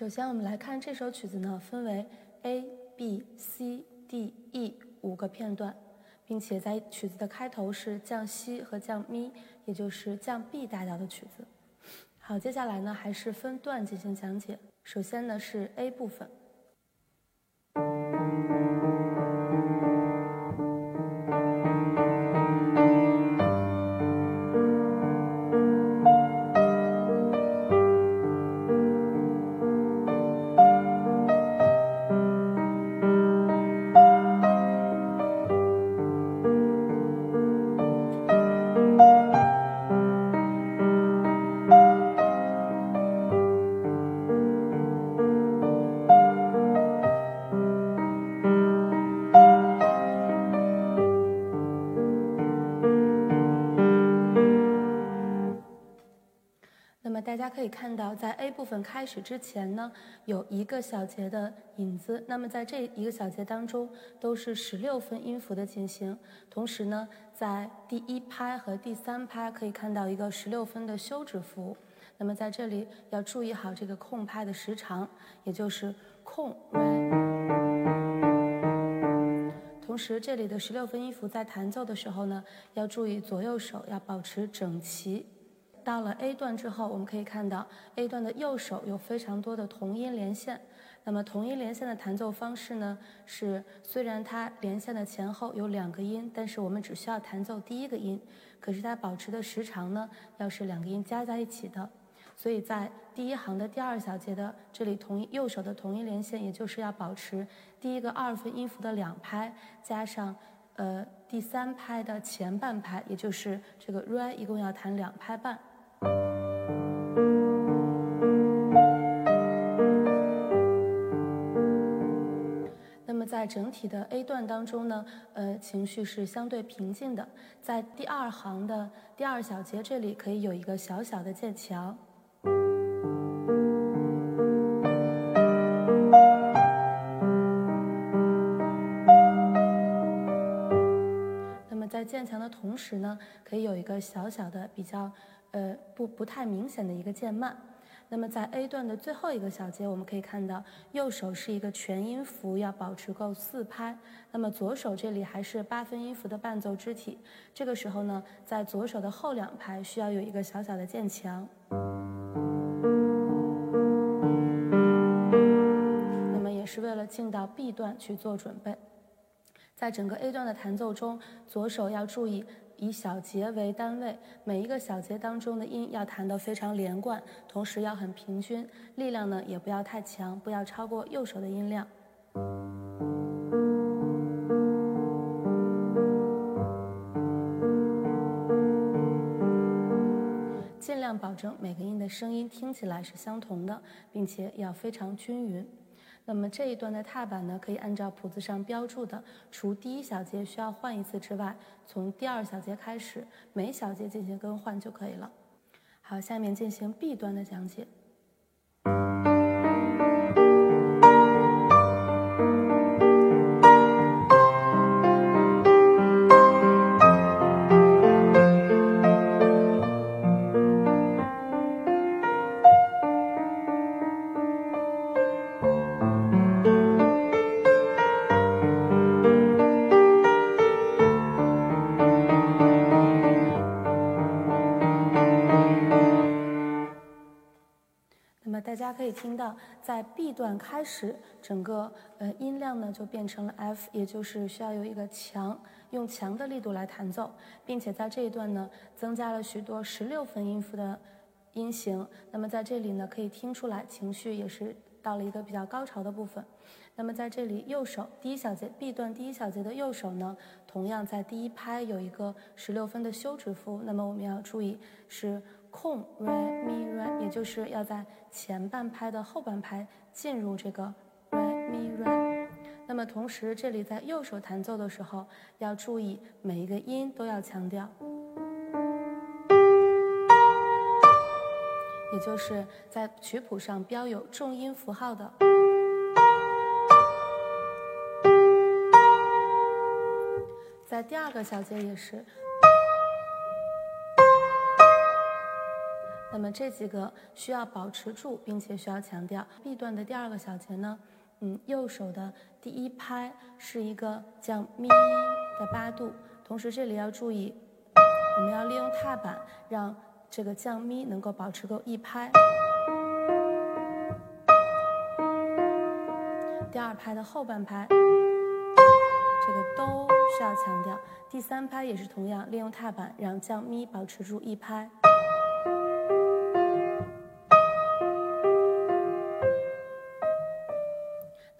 首先，我们来看这首曲子呢，分为 A、B、C、D、E 五个片段，并且在曲子的开头是降西和降咪，也就是降 B 大调的曲子。好，接下来呢，还是分段进行讲解。首先呢，是 A 部分。看到，在 A 部分开始之前呢，有一个小节的影子。那么在这一个小节当中，都是十六分音符的进行。同时呢，在第一拍和第三拍可以看到一个十六分的休止符。那么在这里要注意好这个空拍的时长，也就是空。同时，这里的十六分音符在弹奏的时候呢，要注意左右手要保持整齐。到了 A 段之后，我们可以看到 A 段的右手有非常多的同音连线。那么同音连线的弹奏方式呢，是虽然它连线的前后有两个音，但是我们只需要弹奏第一个音，可是它保持的时长呢，要是两个音加在一起的。所以在第一行的第二小节的这里，同右手的同音连线，也就是要保持第一个二分音符的两拍，加上呃第三拍的前半拍，也就是这个 re，一共要弹两拍半。那么在整体的 A 段当中呢，呃，情绪是相对平静的。在第二行的第二小节这里，可以有一个小小的渐强。那么在渐强的同时呢，可以有一个小小的比较。呃，不不太明显的一个渐慢。那么在 A 段的最后一个小节，我们可以看到右手是一个全音符，要保持够四拍。那么左手这里还是八分音符的伴奏肢体，这个时候呢，在左手的后两拍需要有一个小小的渐强。那么也是为了进到 B 段去做准备。在整个 A 段的弹奏中，左手要注意。以小节为单位，每一个小节当中的音要弹得非常连贯，同时要很平均，力量呢也不要太强，不要超过右手的音量。尽量保证每个音的声音听起来是相同的，并且要非常均匀。那么这一段的踏板呢，可以按照谱子上标注的，除第一小节需要换一次之外，从第二小节开始，每小节进行更换就可以了。好，下面进行 B 端的讲解。听到，在 B 段开始，整个呃音量呢就变成了 F，也就是需要有一个强，用强的力度来弹奏，并且在这一段呢增加了许多十六分音符的音型。那么在这里呢可以听出来，情绪也是到了一个比较高潮的部分。那么在这里，右手第一小节 B 段第一小节的右手呢，同样在第一拍有一个十六分的休止符。那么我们要注意是。空 re mi re，也就是要在前半拍的后半拍进入这个 re mi re。那么同时，这里在右手弹奏的时候要注意每一个音都要强调，也就是在曲谱上标有重音符号的。在第二个小节也是。那么这几个需要保持住，并且需要强调。B 段的第二个小节呢，嗯，右手的第一拍是一个降咪的八度，同时这里要注意，我们要利用踏板让这个降咪能够保持够一拍。第二拍的后半拍，这个都需要强调。第三拍也是同样利用踏板让降咪保持住一拍。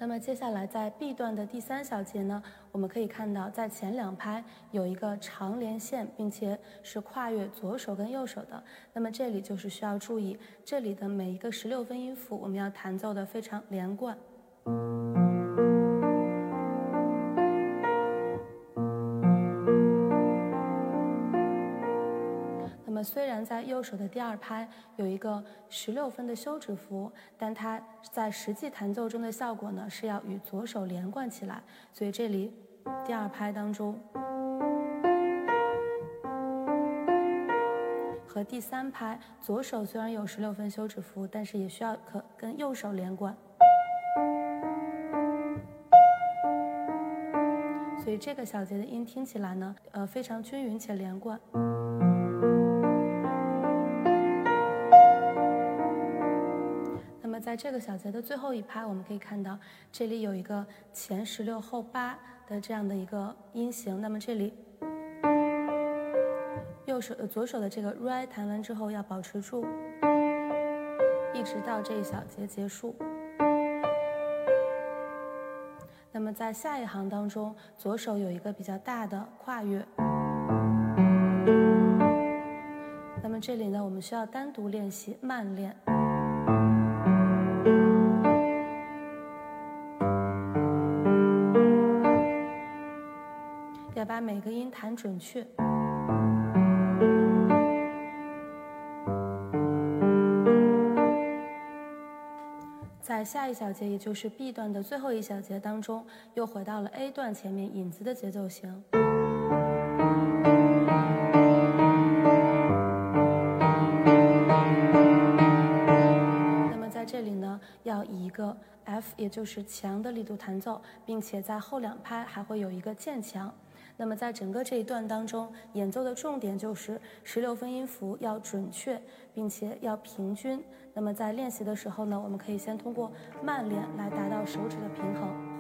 那么接下来在 B 段的第三小节呢，我们可以看到在前两拍有一个长连线，并且是跨越左手跟右手的。那么这里就是需要注意，这里的每一个十六分音符我们要弹奏的非常连贯。虽然在右手的第二拍有一个十六分的休止符，但它在实际弹奏中的效果呢，是要与左手连贯起来。所以这里第二拍当中和第三拍，左手虽然有十六分休止符，但是也需要可跟右手连贯。所以这个小节的音听起来呢，呃，非常均匀且连贯。在这个小节的最后一拍，我们可以看到这里有一个前十六后八的这样的一个音型。那么这里右手呃左手的这个 re 弹完之后要保持住，一直到这一小节结束。那么在下一行当中，左手有一个比较大的跨越。那么这里呢，我们需要单独练习，慢练，弹准确。在下一小节，也就是 B 段的最后一小节当中，又回到了 A 段前面引子的节奏型。那么在这里呢，要以一个 F，也就是强的力度弹奏，并且在后两拍还会有一个渐强。那么在整个这一段当中，演奏的重点就是十六分音符要准确，并且要平均。那么在练习的时候呢，我们可以先通过慢练来达到手指的平衡。